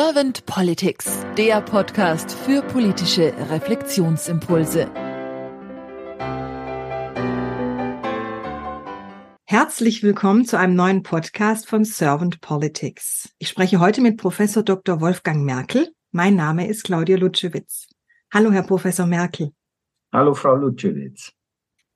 Servant Politics, der Podcast für politische Reflexionsimpulse. Herzlich willkommen zu einem neuen Podcast von Servant Politics. Ich spreche heute mit Professor Dr. Wolfgang Merkel. Mein Name ist Claudia Lutschewitz. Hallo, Herr Professor Merkel. Hallo, Frau Lutschewitz.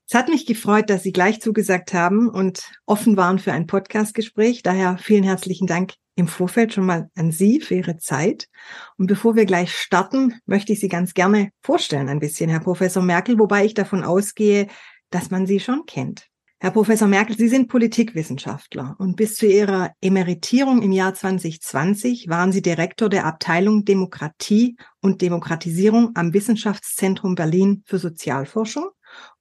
Es hat mich gefreut, dass Sie gleich zugesagt haben und offen waren für ein Podcastgespräch. Daher vielen herzlichen Dank im Vorfeld schon mal an Sie für Ihre Zeit. Und bevor wir gleich starten, möchte ich Sie ganz gerne vorstellen ein bisschen, Herr Professor Merkel, wobei ich davon ausgehe, dass man Sie schon kennt. Herr Professor Merkel, Sie sind Politikwissenschaftler und bis zu Ihrer Emeritierung im Jahr 2020 waren Sie Direktor der Abteilung Demokratie und Demokratisierung am Wissenschaftszentrum Berlin für Sozialforschung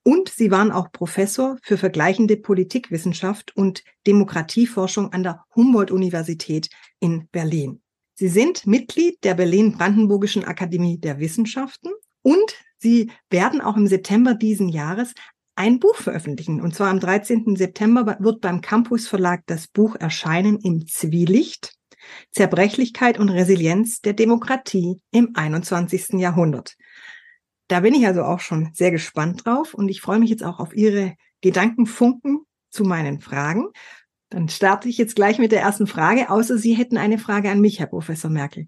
und Sie waren auch Professor für vergleichende Politikwissenschaft und Demokratieforschung an der Humboldt-Universität in Berlin. Sie sind Mitglied der Berlin-Brandenburgischen Akademie der Wissenschaften und Sie werden auch im September diesen Jahres ein Buch veröffentlichen. Und zwar am 13. September wird beim Campus Verlag das Buch erscheinen im Zwielicht. Zerbrechlichkeit und Resilienz der Demokratie im 21. Jahrhundert. Da bin ich also auch schon sehr gespannt drauf und ich freue mich jetzt auch auf Ihre Gedankenfunken zu meinen Fragen. Dann starte ich jetzt gleich mit der ersten Frage, außer Sie hätten eine Frage an mich, Herr Professor Merkel.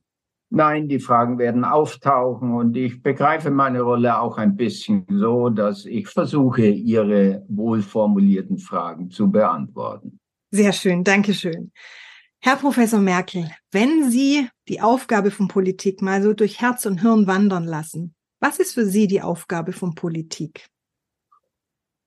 Nein, die Fragen werden auftauchen und ich begreife meine Rolle auch ein bisschen so, dass ich versuche, Ihre wohlformulierten Fragen zu beantworten. Sehr schön, danke schön. Herr Professor Merkel, wenn Sie die Aufgabe von Politik mal so durch Herz und Hirn wandern lassen, was ist für Sie die Aufgabe von Politik?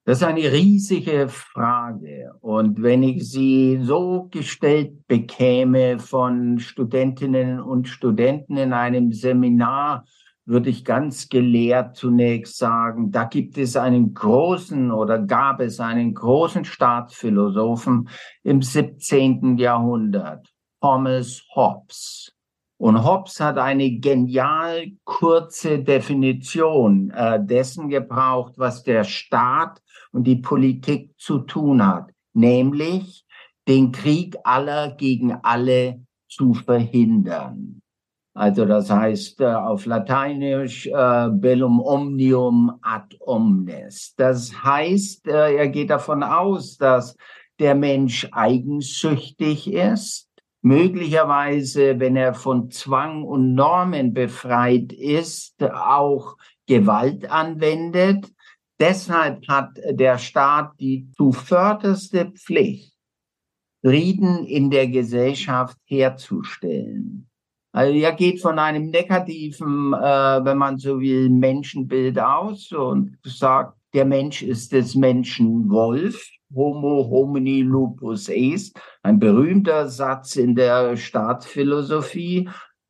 Das ist eine riesige Frage. Und wenn ich sie so gestellt bekäme von Studentinnen und Studenten in einem Seminar, würde ich ganz gelehrt zunächst sagen, da gibt es einen großen oder gab es einen großen Staatsphilosophen im 17. Jahrhundert, Thomas Hobbes. Und Hobbes hat eine genial kurze Definition äh, dessen gebraucht, was der Staat und die Politik zu tun hat, nämlich den Krieg aller gegen alle zu verhindern. Also das heißt äh, auf Lateinisch äh, bellum omnium ad omnes. Das heißt, äh, er geht davon aus, dass der Mensch eigensüchtig ist, möglicherweise, wenn er von Zwang und Normen befreit ist, auch Gewalt anwendet. Deshalb hat der Staat die zuvörderste Pflicht, Frieden in der Gesellschaft herzustellen. Also er geht von einem negativen, äh, wenn man so will, Menschenbild aus und sagt, der Mensch ist des Menschen Wolf. Homo homini lupus est, ein berühmter Satz in der Staatsphilosophie.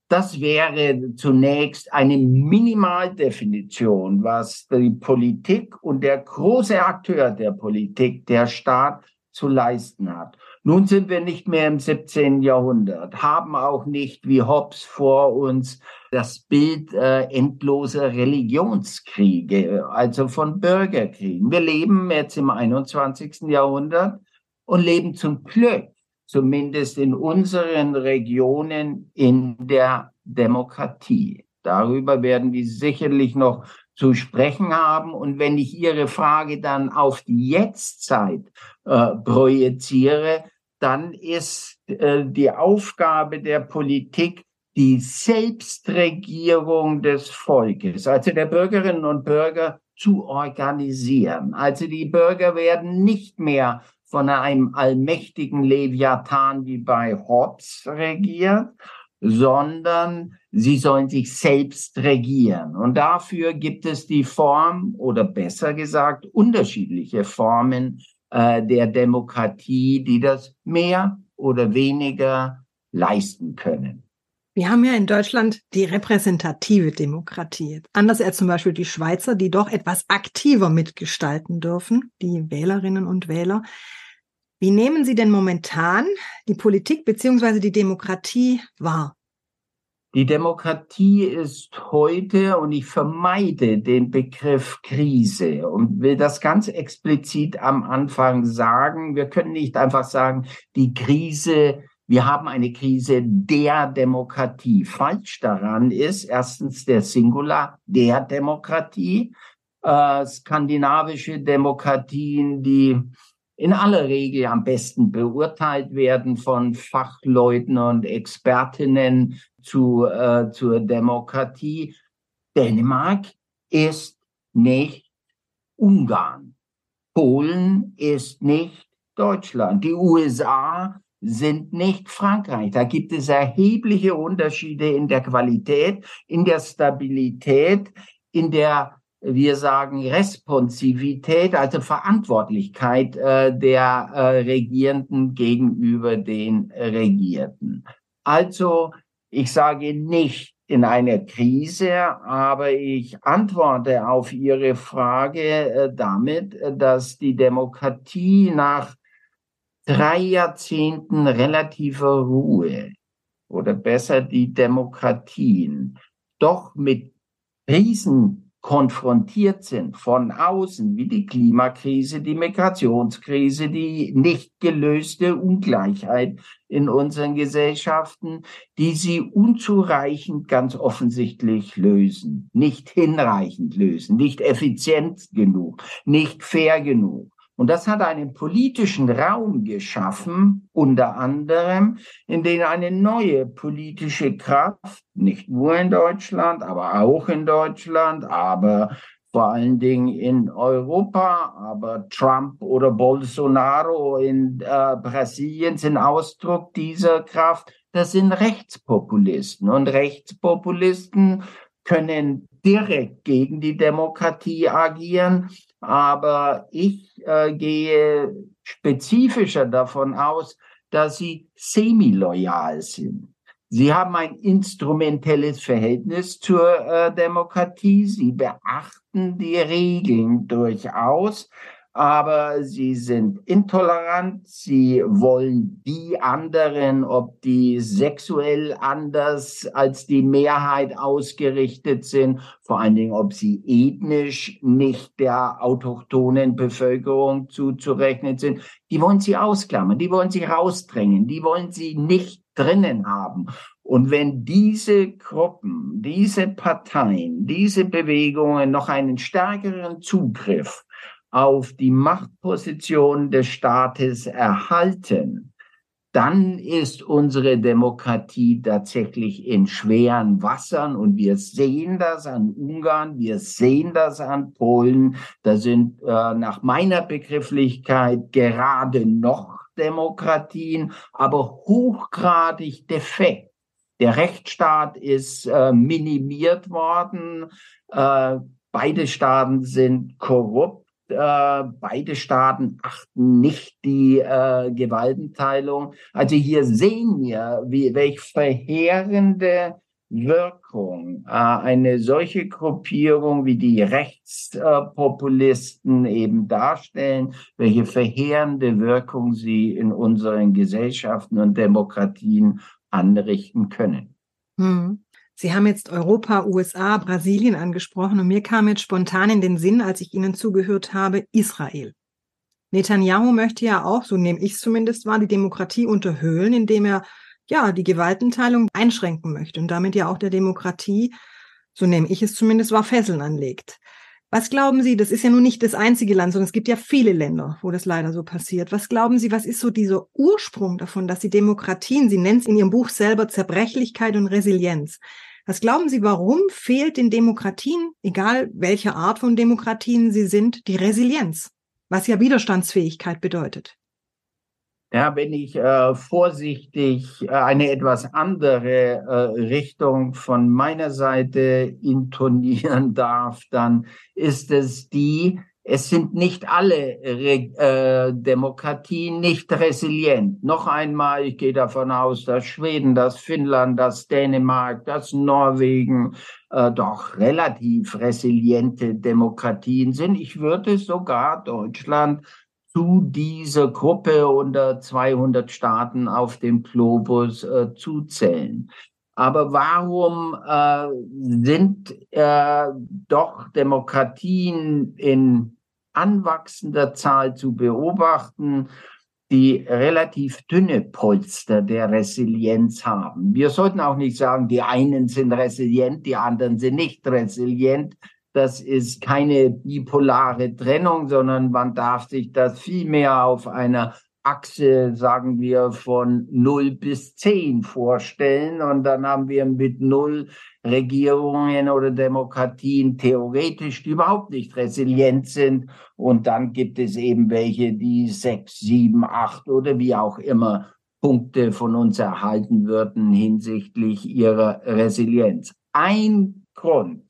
Das wäre zunächst eine Minimaldefinition, was die Politik und der große Akteur der Politik, der Staat, zu leisten hat. Nun sind wir nicht mehr im 17. Jahrhundert, haben auch nicht wie Hobbes vor uns das Bild äh, endloser Religionskriege, also von Bürgerkriegen. Wir leben jetzt im 21. Jahrhundert und leben zum Glück, zumindest in unseren Regionen, in der Demokratie. Darüber werden wir sicherlich noch zu sprechen haben. Und wenn ich Ihre Frage dann auf die Jetztzeit äh, projiziere, dann ist äh, die Aufgabe der Politik die Selbstregierung des Volkes, also der Bürgerinnen und Bürger zu organisieren. Also die Bürger werden nicht mehr von einem allmächtigen Leviathan wie bei Hobbes regiert, sondern sie sollen sich selbst regieren. Und dafür gibt es die Form oder besser gesagt unterschiedliche Formen äh, der Demokratie, die das mehr oder weniger leisten können. Wir haben ja in Deutschland die repräsentative Demokratie. Anders als zum Beispiel die Schweizer, die doch etwas aktiver mitgestalten dürfen, die Wählerinnen und Wähler. Wie nehmen Sie denn momentan die Politik beziehungsweise die Demokratie wahr? Die Demokratie ist heute, und ich vermeide den Begriff Krise und will das ganz explizit am Anfang sagen. Wir können nicht einfach sagen, die Krise Wir haben eine Krise der Demokratie. Falsch daran ist erstens der Singular der Demokratie. Äh, skandinavische Demokratien, die in aller Regel am besten beurteilt werden von Fachleuten und Expertinnen zu, äh, zur Demokratie. Dänemark ist nicht Ungarn. Polen ist nicht Deutschland. Die USA sind nicht Frankreich. Da gibt es erhebliche Unterschiede in der Qualität, in der Stabilität, in der wir sagen Responsivität, also Verantwortlichkeit äh, der äh, Regierenden gegenüber den Regierten. Also ich sage nicht in einer Krise, aber ich antworte auf Ihre Frage äh, damit, dass die Demokratie nach drei Jahrzehnten relativer Ruhe oder besser die Demokratien doch mit Krisen konfrontiert sind von außen, wie die Klimakrise, die Migrationskrise, die nicht gelöste Ungleichheit in unseren Gesellschaften, die sie unzureichend ganz offensichtlich lösen, nicht hinreichend lösen, nicht effizient genug, nicht fair genug. Und das hat einen politischen Raum geschaffen, unter anderem, in dem eine neue politische Kraft, nicht nur in Deutschland, aber auch in Deutschland, aber vor allen Dingen in Europa, aber Trump oder Bolsonaro in äh, Brasilien sind Ausdruck dieser Kraft. Das sind Rechtspopulisten. Und Rechtspopulisten können direkt gegen die Demokratie agieren. Aber ich äh, gehe spezifischer davon aus, dass sie semi-loyal sind. Sie haben ein instrumentelles Verhältnis zur äh, Demokratie. Sie beachten die Regeln durchaus, aber sie sind intolerant, sie wollen die anderen, ob die sexuell anders als die Mehrheit ausgerichtet sind, vor allen Dingen, ob sie ethnisch nicht der autochthonen Bevölkerung zuzurechnen sind, die wollen sie ausklammern, die wollen sie rausdrängen, die wollen sie nicht drinnen haben. Und wenn diese Gruppen, diese Parteien, diese Bewegungen noch einen stärkeren Zugriff auf die Machtposition des Staates erhalten, dann ist unsere Demokratie tatsächlich in schweren Wassern und wir sehen das an Ungarn, wir sehen das an Polen. Da sind äh, nach meiner Begrifflichkeit gerade noch Demokratien, aber hochgradig defekt. Der Rechtsstaat ist äh, minimiert worden. Äh, beide Staaten sind korrupt äh, beide Staaten achten nicht die äh, Gewaltenteilung. Also hier sehen wir, wie, welch verheerende Wirkung äh, eine solche Gruppierung wie die Rechtspopulisten eben darstellen, welche verheerende Wirkung sie in unseren Gesellschaften und Demokratien anrichten können. Hm. Sie haben jetzt Europa, USA, Brasilien angesprochen und mir kam jetzt spontan in den Sinn, als ich Ihnen zugehört habe, Israel. Netanyahu möchte ja auch, so nehme ich es zumindest wahr, die Demokratie unterhöhlen, indem er ja die Gewaltenteilung einschränken möchte und damit ja auch der Demokratie, so nehme ich es zumindest wahr, Fesseln anlegt. Was glauben Sie, das ist ja nun nicht das einzige Land, sondern es gibt ja viele Länder, wo das leider so passiert. Was glauben Sie, was ist so dieser Ursprung davon, dass die Demokratien, Sie nennen es in Ihrem Buch selber Zerbrechlichkeit und Resilienz, was glauben Sie, warum fehlt den Demokratien, egal welche Art von Demokratien sie sind, die Resilienz, was ja Widerstandsfähigkeit bedeutet? Ja, wenn ich äh, vorsichtig äh, eine etwas andere äh, Richtung von meiner Seite intonieren darf, dann ist es die, es sind nicht alle äh, Demokratien nicht resilient. Noch einmal, ich gehe davon aus, dass Schweden, dass Finnland, dass Dänemark, dass Norwegen äh, doch relativ resiliente Demokratien sind. Ich würde sogar Deutschland zu dieser Gruppe unter 200 Staaten auf dem Globus äh, zuzählen. Aber warum äh, sind äh, doch Demokratien in anwachsender Zahl zu beobachten. die relativ dünne Polster der Resilienz haben. Wir sollten auch nicht sagen, die einen sind resilient, die anderen sind nicht resilient. Das ist keine bipolare Trennung, sondern man darf sich das vielmehr auf einer Achse, sagen wir, von 0 bis 10 vorstellen. Und dann haben wir mit 0 Regierungen oder Demokratien theoretisch, die überhaupt nicht resilient sind. Und dann gibt es eben welche, die 6, 7, 8 oder wie auch immer Punkte von uns erhalten würden hinsichtlich ihrer Resilienz. Ein Grund,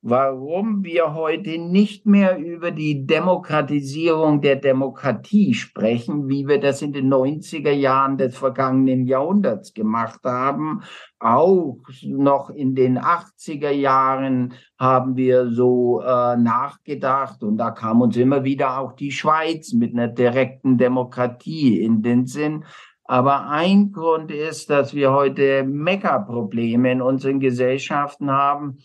warum wir heute nicht mehr über die Demokratisierung der Demokratie sprechen, wie wir das in den 90er Jahren des vergangenen Jahrhunderts gemacht haben. Auch noch in den 80er Jahren haben wir so äh, nachgedacht und da kam uns immer wieder auch die Schweiz mit einer direkten Demokratie in den Sinn. Aber ein Grund ist, dass wir heute Megaprobleme in unseren Gesellschaften haben,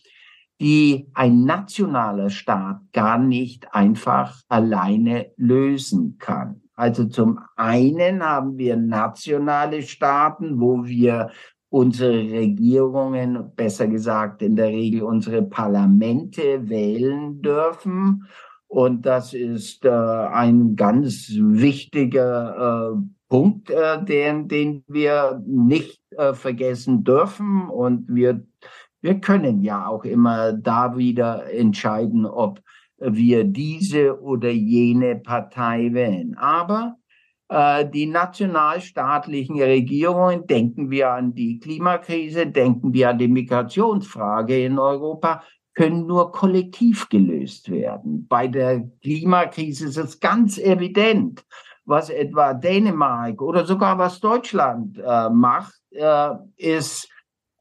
die ein nationaler Staat gar nicht einfach alleine lösen kann. Also zum einen haben wir nationale Staaten, wo wir unsere Regierungen, besser gesagt in der Regel unsere Parlamente wählen dürfen. Und das ist äh, ein ganz wichtiger äh, Punkt, äh, den, den wir nicht äh, vergessen dürfen. Und wir wir können ja auch immer da wieder entscheiden, ob wir diese oder jene Partei wählen. Aber äh, die nationalstaatlichen Regierungen, denken wir an die Klimakrise, denken wir an die Migrationsfrage in Europa, können nur kollektiv gelöst werden. Bei der Klimakrise ist es ganz evident, was etwa Dänemark oder sogar was Deutschland äh, macht, äh, ist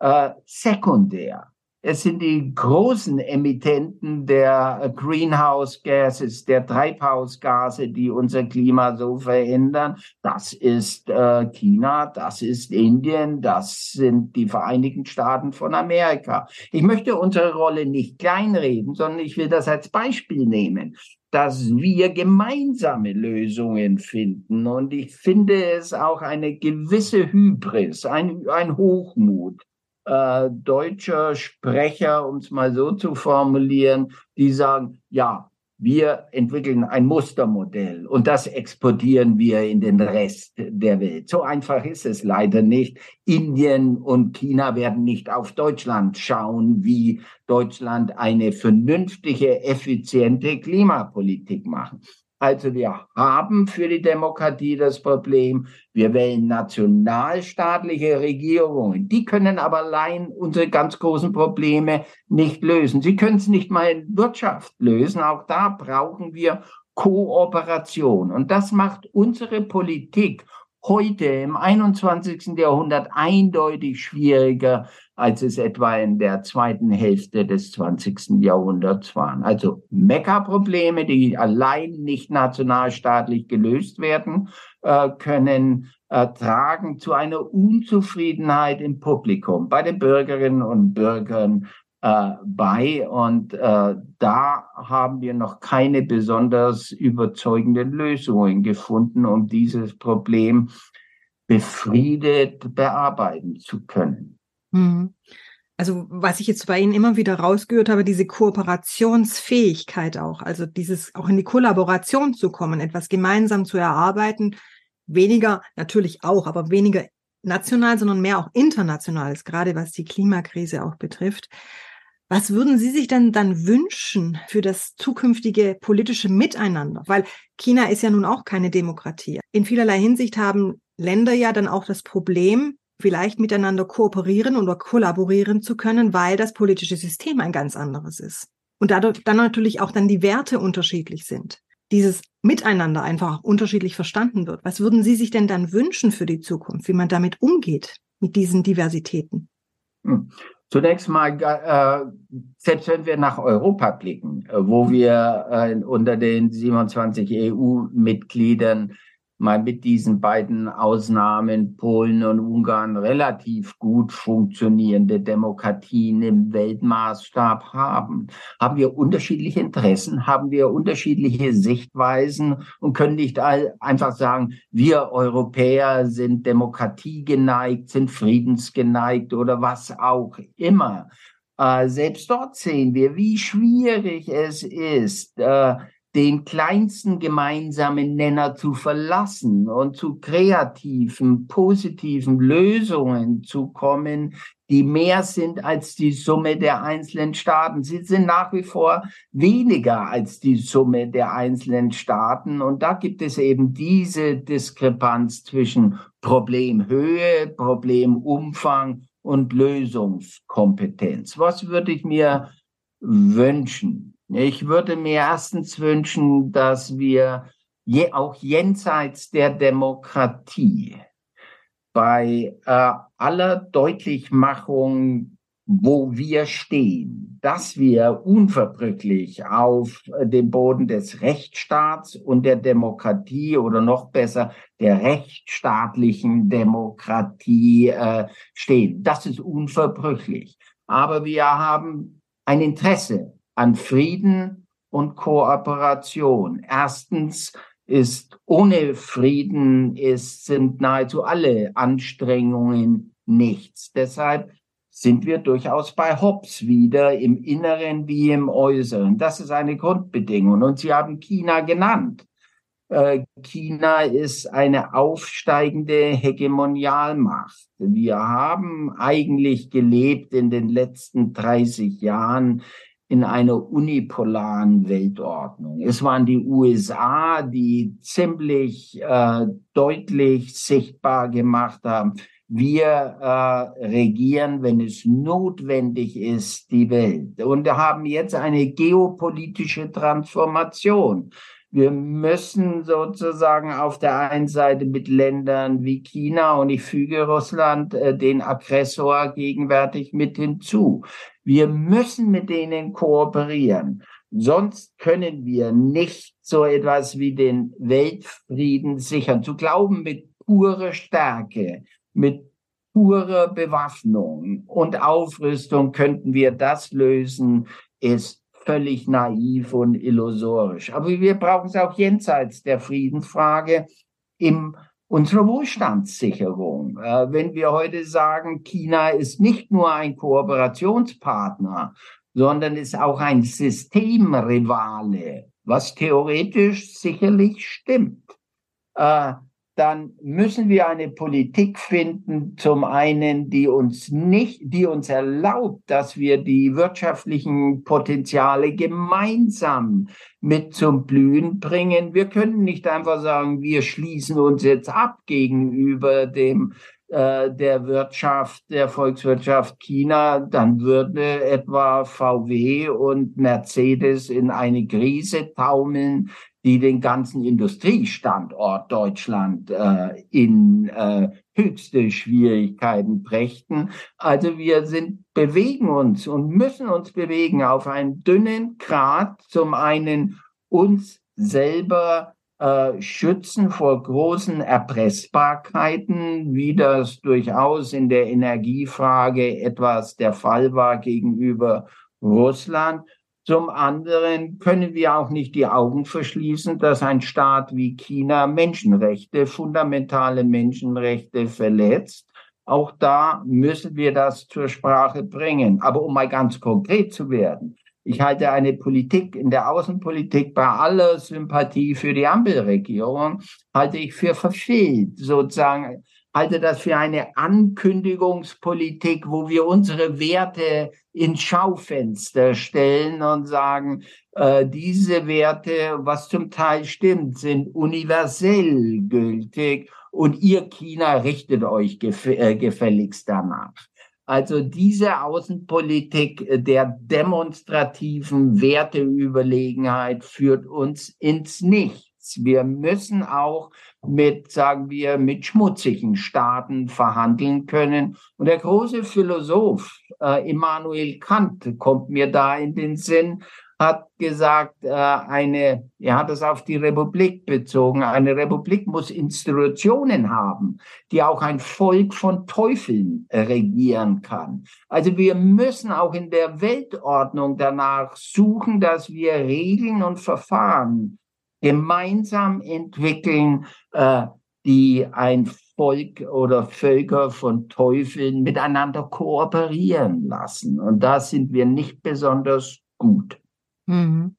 äh, sekundär. Es sind die großen Emittenten der Greenhouse Gases, der Treibhausgase, die unser Klima so verändern. Das ist äh, China, das ist Indien, das sind die Vereinigten Staaten von Amerika. Ich möchte unsere Rolle nicht kleinreden, sondern ich will das als Beispiel nehmen dass wir gemeinsame Lösungen finden. Und ich finde es auch eine gewisse Hybris, ein, ein Hochmut, äh, deutscher Sprecher, um es mal so zu formulieren, die sagen, ja, wir entwickeln ein Mustermodell und das exportieren wir in den Rest der Welt. So einfach ist es leider nicht. Indien und China werden nicht auf Deutschland schauen, wie Deutschland eine vernünftige, effiziente Klimapolitik machen. Also wir haben für die Demokratie das Problem, wir wählen nationalstaatliche Regierungen. Die können aber allein unsere ganz großen Probleme nicht lösen. Sie können es nicht mal in Wirtschaft lösen. Auch da brauchen wir Kooperation. Und das macht unsere Politik heute im 21. Jahrhundert eindeutig schwieriger, als es etwa in der zweiten Hälfte des 20. Jahrhunderts waren. Also Mekka-Probleme, die allein nicht nationalstaatlich gelöst werden äh, können, äh, tragen zu einer Unzufriedenheit im Publikum, bei den Bürgerinnen und Bürgern äh, bei. Und äh, da haben wir noch keine besonders überzeugenden Lösungen gefunden, um dieses Problem befriedet bearbeiten zu können. Mhm. Also was ich jetzt bei Ihnen immer wieder rausgehört habe, diese Kooperationsfähigkeit auch, also dieses auch in die Kollaboration zu kommen, etwas gemeinsam zu erarbeiten, weniger natürlich auch, aber weniger national, sondern mehr auch internationales, gerade was die Klimakrise auch betrifft. Was würden Sie sich denn dann wünschen für das zukünftige politische Miteinander? Weil China ist ja nun auch keine Demokratie. In vielerlei Hinsicht haben Länder ja dann auch das Problem, vielleicht miteinander kooperieren oder kollaborieren zu können, weil das politische System ein ganz anderes ist. Und dadurch dann natürlich auch dann die Werte unterschiedlich sind. Dieses Miteinander einfach unterschiedlich verstanden wird. Was würden Sie sich denn dann wünschen für die Zukunft, wie man damit umgeht, mit diesen Diversitäten? Hm. Zunächst mal, äh, selbst wenn wir nach Europa blicken, äh, wo wir äh, unter den 27 EU-Mitgliedern mal mit diesen beiden Ausnahmen Polen und Ungarn relativ gut funktionierende Demokratien im Weltmaßstab haben? Haben wir unterschiedliche Interessen? Haben wir unterschiedliche Sichtweisen und können nicht einfach sagen, wir Europäer sind Demokratie geneigt, sind friedensgeneigt oder was auch immer? Äh, selbst dort sehen wir, wie schwierig es ist, äh, den kleinsten gemeinsamen Nenner zu verlassen und zu kreativen, positiven Lösungen zu kommen, die mehr sind als die Summe der einzelnen Staaten. Sie sind nach wie vor weniger als die Summe der einzelnen Staaten. Und da gibt es eben diese Diskrepanz zwischen Problemhöhe, Problemumfang und Lösungskompetenz. Was würde ich mir wünschen? Ich würde mir erstens wünschen, dass wir je, auch jenseits der Demokratie bei äh, aller Deutlichmachung, wo wir stehen, dass wir unverbrüchlich auf dem Boden des Rechtsstaats und der Demokratie oder noch besser der rechtsstaatlichen Demokratie äh, stehen. Das ist unverbrüchlich. Aber wir haben ein Interesse an Frieden und Kooperation. Erstens ist ohne Frieden ist, sind nahezu alle Anstrengungen nichts. Deshalb sind wir durchaus bei Hobbes wieder im Inneren wie im Äußeren. Das ist eine Grundbedingung. Und Sie haben China genannt. Äh, China ist eine aufsteigende Hegemonialmacht. Wir haben eigentlich gelebt in den letzten 30 Jahren in einer unipolaren Weltordnung. Es waren die USA, die ziemlich äh, deutlich sichtbar gemacht haben, wir äh, regieren, wenn es notwendig ist, die Welt. Und haben jetzt eine geopolitische Transformation. Wir müssen sozusagen auf der einen Seite mit Ländern wie China und ich füge Russland äh, den Aggressor gegenwärtig mit hinzu. Wir müssen mit denen kooperieren. Sonst können wir nicht so etwas wie den Weltfrieden sichern. Zu glauben, mit purer Stärke, mit purer Bewaffnung und Aufrüstung könnten wir das lösen, ist völlig naiv und illusorisch. Aber wir brauchen es auch jenseits der Friedensfrage im unsere Wohlstandssicherung. Äh, wenn wir heute sagen, China ist nicht nur ein Kooperationspartner, sondern ist auch ein Systemrivale, was theoretisch sicherlich stimmt. Äh, dann müssen wir eine Politik finden, zum einen, die uns nicht, die uns erlaubt, dass wir die wirtschaftlichen Potenziale gemeinsam mit zum Blühen bringen. Wir können nicht einfach sagen, wir schließen uns jetzt ab gegenüber dem äh, der Wirtschaft, der Volkswirtschaft China, dann würde etwa VW und Mercedes in eine Krise taumeln, die den ganzen Industriestandort Deutschland äh, in äh, höchste Schwierigkeiten brächten. Also wir sind, bewegen uns und müssen uns bewegen auf einen dünnen Grat, zum einen uns selber äh, schützen vor großen Erpressbarkeiten, wie das durchaus in der Energiefrage etwas der Fall war gegenüber Russland zum anderen können wir auch nicht die Augen verschließen, dass ein Staat wie China Menschenrechte, fundamentale Menschenrechte verletzt. Auch da müssen wir das zur Sprache bringen. Aber um mal ganz konkret zu werden, ich halte eine Politik in der Außenpolitik bei aller Sympathie für die Ampelregierung, halte ich für verfehlt, sozusagen halte das für eine Ankündigungspolitik, wo wir unsere Werte ins Schaufenster stellen und sagen, äh, diese Werte, was zum Teil stimmt, sind universell gültig und ihr China richtet euch gef äh, gefälligst danach. Also diese Außenpolitik der demonstrativen Werteüberlegenheit führt uns ins Nichts. Wir müssen auch mit, sagen wir, mit schmutzigen Staaten verhandeln können. Und der große Philosoph äh, Immanuel Kant kommt mir da in den Sinn, hat gesagt, äh, eine, er hat es auf die Republik bezogen, eine Republik muss Institutionen haben, die auch ein Volk von Teufeln regieren kann. Also wir müssen auch in der Weltordnung danach suchen, dass wir Regeln und Verfahren gemeinsam entwickeln, äh, die ein Volk oder Völker von Teufeln miteinander kooperieren lassen. Und da sind wir nicht besonders gut. Mhm.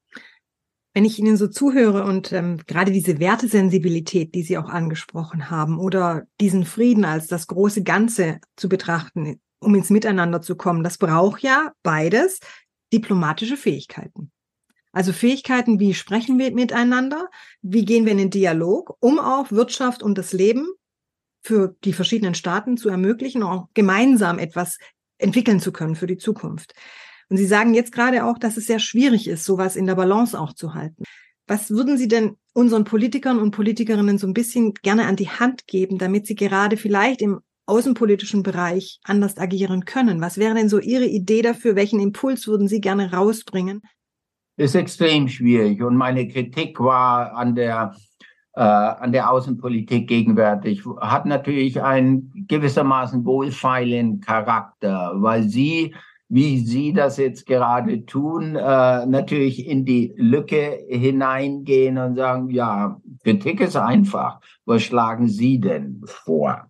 Wenn ich Ihnen so zuhöre und ähm, gerade diese Wertesensibilität, die Sie auch angesprochen haben, oder diesen Frieden als das große Ganze zu betrachten, um ins Miteinander zu kommen, das braucht ja beides diplomatische Fähigkeiten. Also Fähigkeiten, wie sprechen wir miteinander, wie gehen wir in den Dialog, um auch Wirtschaft und das Leben für die verschiedenen Staaten zu ermöglichen, auch gemeinsam etwas entwickeln zu können für die Zukunft. Und Sie sagen jetzt gerade auch, dass es sehr schwierig ist, sowas in der Balance auch zu halten. Was würden Sie denn unseren Politikern und Politikerinnen so ein bisschen gerne an die Hand geben, damit sie gerade vielleicht im außenpolitischen Bereich anders agieren können? Was wäre denn so Ihre Idee dafür? Welchen Impuls würden Sie gerne rausbringen? Ist extrem schwierig und meine Kritik war an der äh, an der Außenpolitik gegenwärtig hat natürlich einen gewissermaßen wohlfeilen Charakter, weil sie wie Sie das jetzt gerade tun, äh, natürlich in die Lücke hineingehen und sagen, ja, Kritik ist einfach. Was schlagen Sie denn vor?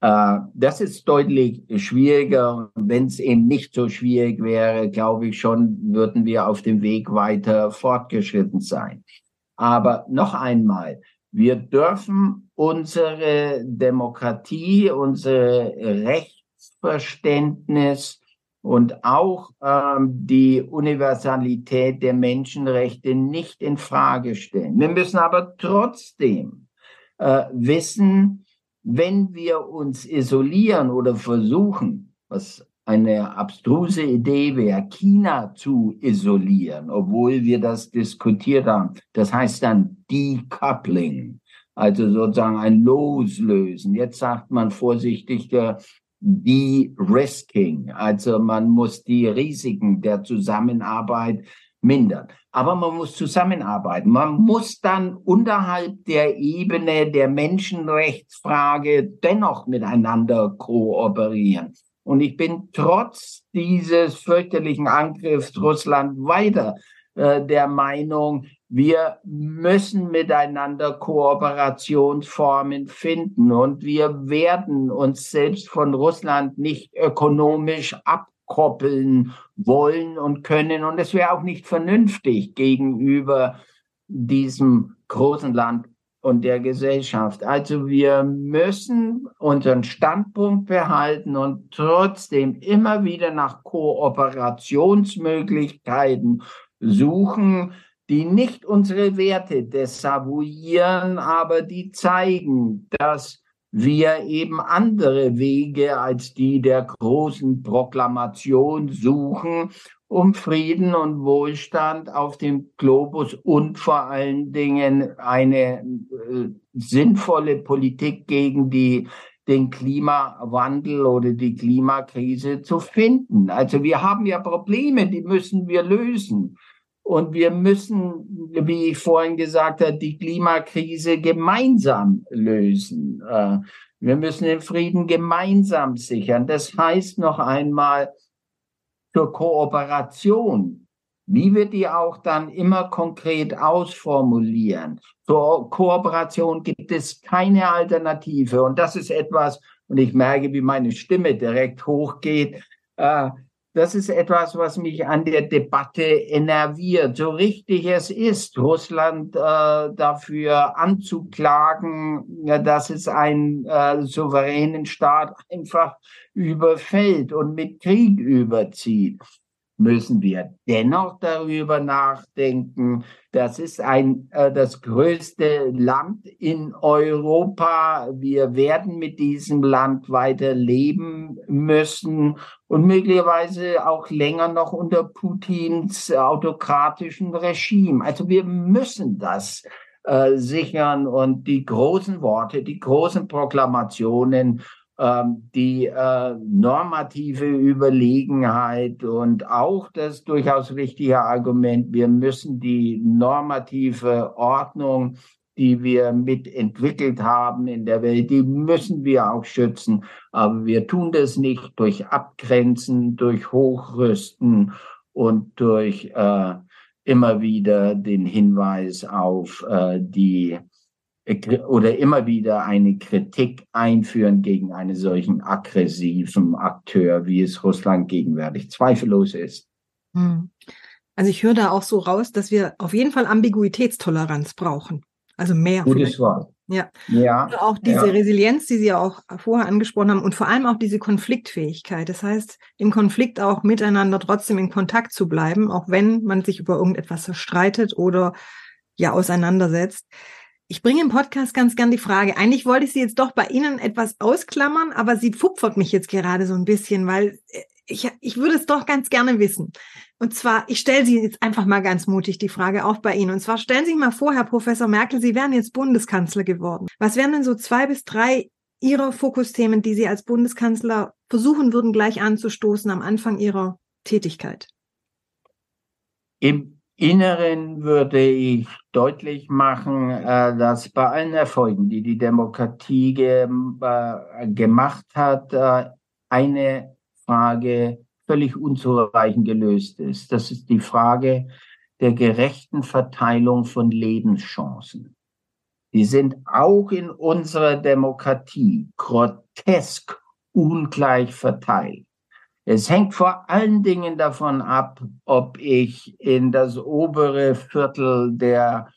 Äh, das ist deutlich schwieriger. Wenn es eben nicht so schwierig wäre, glaube ich schon, würden wir auf dem Weg weiter fortgeschritten sein. Aber noch einmal, wir dürfen unsere Demokratie, unser Rechtsverständnis und auch ähm, die Universalität der Menschenrechte nicht in Frage stellen. Wir müssen aber trotzdem äh, wissen, wenn wir uns isolieren oder versuchen, was eine abstruse Idee wäre, China zu isolieren, obwohl wir das diskutiert haben. Das heißt dann Decoupling, also sozusagen ein Loslösen. Jetzt sagt man vorsichtig, der De-Risking. Also man muss die Risiken der Zusammenarbeit mindern. Aber man muss zusammenarbeiten. Man muss dann unterhalb der Ebene der Menschenrechtsfrage dennoch miteinander kooperieren. Und ich bin trotz dieses fürchterlichen Angriffs Russland weiter äh, der Meinung, wir müssen miteinander Kooperationsformen finden und wir werden uns selbst von Russland nicht ökonomisch abkoppeln wollen und können. Und es wäre auch nicht vernünftig gegenüber diesem großen Land und der Gesellschaft. Also wir müssen unseren Standpunkt behalten und trotzdem immer wieder nach Kooperationsmöglichkeiten suchen, die nicht unsere Werte desavouieren, aber die zeigen, dass wir eben andere Wege als die der großen Proklamation suchen, um Frieden und Wohlstand auf dem Globus und vor allen Dingen eine äh, sinnvolle Politik gegen die den Klimawandel oder die Klimakrise zu finden. Also wir haben ja Probleme, die müssen wir lösen. Und wir müssen, wie ich vorhin gesagt habe, die Klimakrise gemeinsam lösen. Äh, wir müssen den Frieden gemeinsam sichern. Das heißt noch einmal zur Kooperation. Wie wir die auch dann immer konkret ausformulieren. Zur Kooperation gibt es keine Alternative. Und das ist etwas, und ich merke, wie meine Stimme direkt hochgeht, äh, das ist etwas, was mich an der Debatte enerviert. So richtig es ist, Russland äh, dafür anzuklagen, dass es einen äh, souveränen Staat einfach überfällt und mit Krieg überzieht müssen wir dennoch darüber nachdenken. Das ist ein, äh, das größte Land in Europa. Wir werden mit diesem Land weiter leben müssen und möglicherweise auch länger noch unter Putins autokratischen Regime. Also wir müssen das äh, sichern und die großen Worte, die großen Proklamationen die äh, normative Überlegenheit und auch das durchaus wichtige Argument, wir müssen die normative Ordnung, die wir mitentwickelt haben in der Welt, die müssen wir auch schützen. Aber wir tun das nicht durch Abgrenzen, durch Hochrüsten und durch äh, immer wieder den Hinweis auf äh, die oder immer wieder eine Kritik einführen gegen einen solchen aggressiven Akteur, wie es Russland gegenwärtig zweifellos ist. Hm. Also ich höre da auch so raus, dass wir auf jeden Fall Ambiguitätstoleranz brauchen. Also mehr. Gutes Wort. Ja. ja. Und auch diese ja. Resilienz, die Sie ja auch vorher angesprochen haben und vor allem auch diese Konfliktfähigkeit. Das heißt, im Konflikt auch miteinander trotzdem in Kontakt zu bleiben, auch wenn man sich über irgendetwas streitet oder ja auseinandersetzt. Ich bringe im Podcast ganz gern die Frage, eigentlich wollte ich sie jetzt doch bei Ihnen etwas ausklammern, aber sie pfupfert mich jetzt gerade so ein bisschen, weil äh, ich, ich würde es doch ganz gerne wissen. Und zwar, ich stelle Sie jetzt einfach mal ganz mutig die Frage auch bei Ihnen. Und zwar stellen Sie sich mal vor, Herr Professor Merkel, Sie wären jetzt Bundeskanzler geworden. Was wären denn so zwei bis drei Ihrer Fokusthemen, die Sie als Bundeskanzler versuchen würden, gleich anzustoßen am Anfang Ihrer Tätigkeit? Im Inneren würde ich deutlich machen, äh, dass bei allen Erfolgen, die die Demokratie ge äh, gemacht hat, äh, eine Frage völlig unzureichend gelöst ist. Das ist die Frage der gerechten Verteilung von Lebenschancen. Die sind auch in unserer Demokratie grotesk ungleich verteilt. Es hängt vor allen Dingen davon ab, ob ich in das obere Viertel der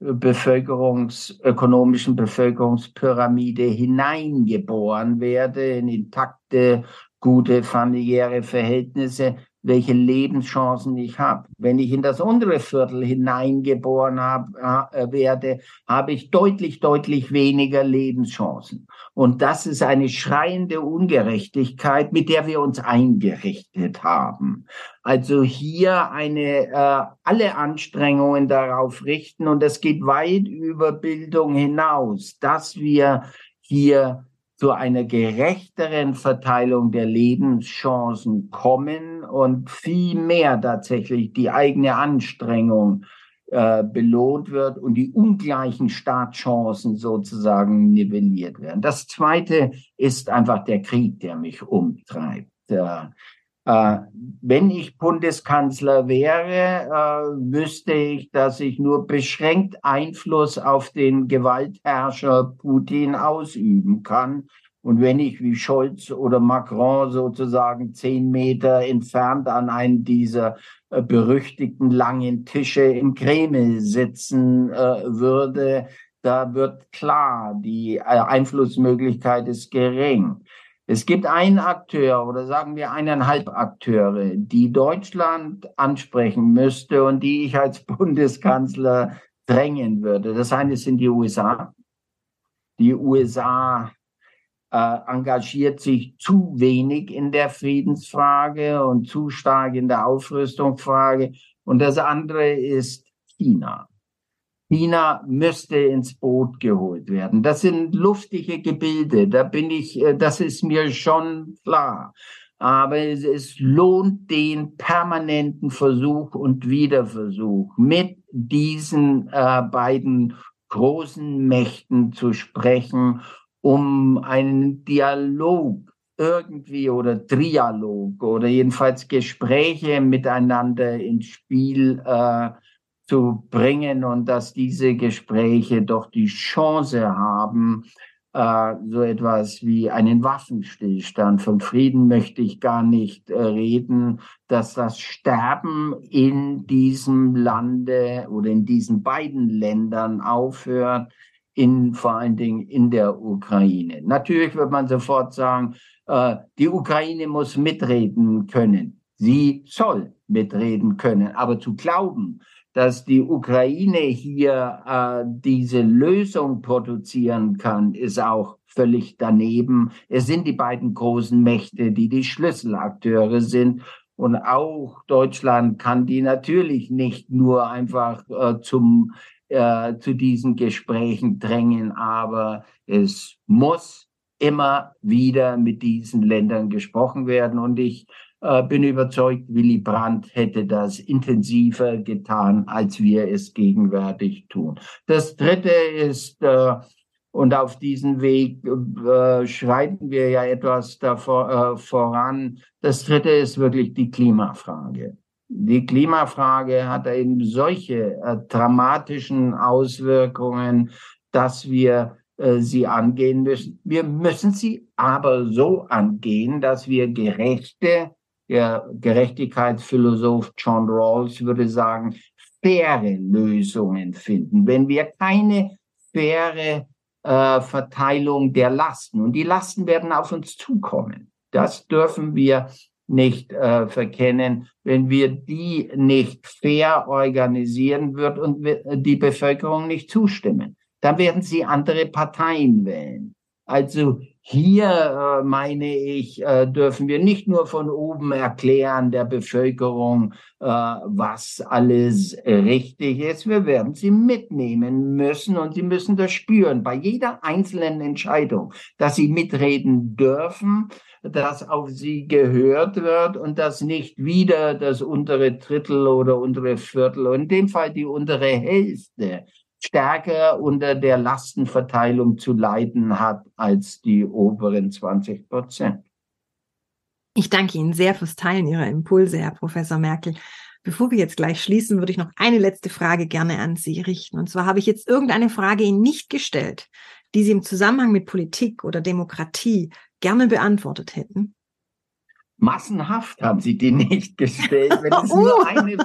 Bevölkerungs, ökonomischen Bevölkerungspyramide hineingeboren werde, in intakte, gute familiäre Verhältnisse, welche Lebenschancen ich habe. Wenn ich in das untere Viertel hineingeboren hab, äh, werde, habe ich deutlich, deutlich weniger Lebenschancen. Und das ist eine schreiende Ungerechtigkeit, mit der wir uns eingerichtet haben. Also hier eine äh, alle Anstrengungen darauf richten und das geht weit über Bildung hinaus, dass wir hier zu einer gerechteren Verteilung der Lebenschancen kommen und viel mehr tatsächlich die eigene Anstrengung äh, belohnt wird und die ungleichen Startchancen sozusagen nivelliert werden. Das Zweite ist einfach der Krieg, der mich umtreibt. Äh, wenn ich Bundeskanzler wäre, äh, wüsste ich, dass ich nur beschränkt Einfluss auf den Gewaltherrscher Putin ausüben kann. Und wenn ich wie Scholz oder Macron sozusagen zehn Meter entfernt an einem dieser äh, berüchtigten langen Tische im Kreml sitzen äh, würde, da wird klar, die äh, Einflussmöglichkeit ist gering. Es gibt einen Akteur oder sagen wir eineinhalb Akteure, die Deutschland ansprechen müsste und die ich als Bundeskanzler drängen würde. Das eine sind die USA. Die USA äh, engagiert sich zu wenig in der Friedensfrage und zu stark in der Aufrüstungsfrage. Und das andere ist China. China müsste ins Boot geholt werden. Das sind luftige Gebilde, da bin ich, äh, das ist mir schon klar. Aber es, es lohnt den permanenten Versuch und Wiederversuch, mit diesen äh, beiden großen Mächten zu sprechen um einen Dialog irgendwie oder Trialog oder jedenfalls Gespräche miteinander ins Spiel äh, zu bringen und dass diese Gespräche doch die Chance haben, äh, so etwas wie einen Waffenstillstand. Von Frieden möchte ich gar nicht äh, reden, dass das Sterben in diesem Lande oder in diesen beiden Ländern aufhört, in vor allen Dingen in der Ukraine. Natürlich wird man sofort sagen, äh, die Ukraine muss mitreden können. Sie soll mitreden können. Aber zu glauben, dass die Ukraine hier äh, diese Lösung produzieren kann, ist auch völlig daneben. Es sind die beiden großen Mächte, die die Schlüsselakteure sind. Und auch Deutschland kann die natürlich nicht nur einfach äh, zum äh, zu diesen Gesprächen drängen, aber es muss immer wieder mit diesen Ländern gesprochen werden. Und ich äh, bin überzeugt, Willy Brandt hätte das intensiver getan, als wir es gegenwärtig tun. Das Dritte ist, äh, und auf diesem Weg äh, schreiten wir ja etwas davor, voran. Das Dritte ist wirklich die Klimafrage. Die Klimafrage hat eben solche dramatischen Auswirkungen, dass wir sie angehen müssen. Wir müssen sie aber so angehen, dass wir gerechte, der Gerechtigkeitsphilosoph John Rawls würde sagen, faire Lösungen finden. Wenn wir keine faire äh, Verteilung der Lasten, und die Lasten werden auf uns zukommen, das dürfen wir nicht äh, verkennen. Wenn wir die nicht fair organisieren, wird und die Bevölkerung nicht zustimmen dann werden sie andere Parteien wählen. Also hier, äh, meine ich, äh, dürfen wir nicht nur von oben erklären der Bevölkerung, äh, was alles richtig ist. Wir werden sie mitnehmen müssen und sie müssen das spüren bei jeder einzelnen Entscheidung, dass sie mitreden dürfen, dass auf sie gehört wird und dass nicht wieder das untere Drittel oder untere Viertel, in dem Fall die untere Hälfte stärker unter der Lastenverteilung zu leiden hat als die oberen 20 Prozent. Ich danke Ihnen sehr fürs Teilen Ihrer Impulse, Herr Professor Merkel. Bevor wir jetzt gleich schließen, würde ich noch eine letzte Frage gerne an Sie richten. Und zwar habe ich jetzt irgendeine Frage Ihnen nicht gestellt, die Sie im Zusammenhang mit Politik oder Demokratie gerne beantwortet hätten. Massenhaft haben sie die nicht gestellt. Wenn es, nur, eine,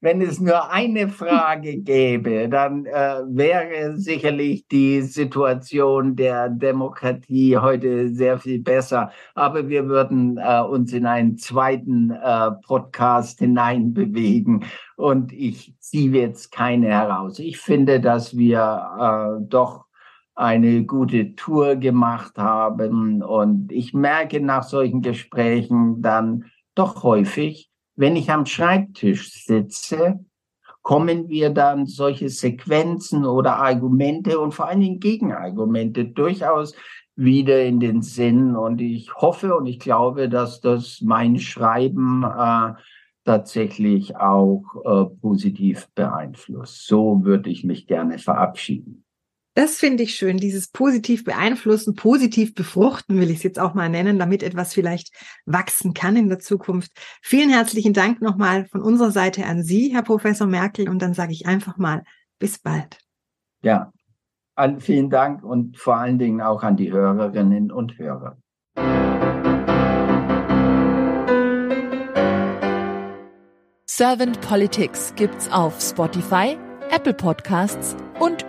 wenn es nur eine Frage gäbe, dann äh, wäre sicherlich die Situation der Demokratie heute sehr viel besser. Aber wir würden äh, uns in einen zweiten äh, Podcast hineinbewegen. Und ich ziehe jetzt keine heraus. Ich finde, dass wir äh, doch eine gute Tour gemacht haben. Und ich merke nach solchen Gesprächen dann doch häufig, wenn ich am Schreibtisch sitze, kommen wir dann solche Sequenzen oder Argumente und vor allen Dingen Gegenargumente durchaus wieder in den Sinn. Und ich hoffe und ich glaube, dass das mein Schreiben äh, tatsächlich auch äh, positiv beeinflusst. So würde ich mich gerne verabschieden. Das finde ich schön, dieses positiv beeinflussen, positiv befruchten, will ich es jetzt auch mal nennen, damit etwas vielleicht wachsen kann in der Zukunft. Vielen herzlichen Dank nochmal von unserer Seite an Sie, Herr Professor Merkel, und dann sage ich einfach mal, bis bald. Ja, vielen Dank und vor allen Dingen auch an die Hörerinnen und Hörer. Servant Politics gibt's auf Spotify, Apple Podcasts und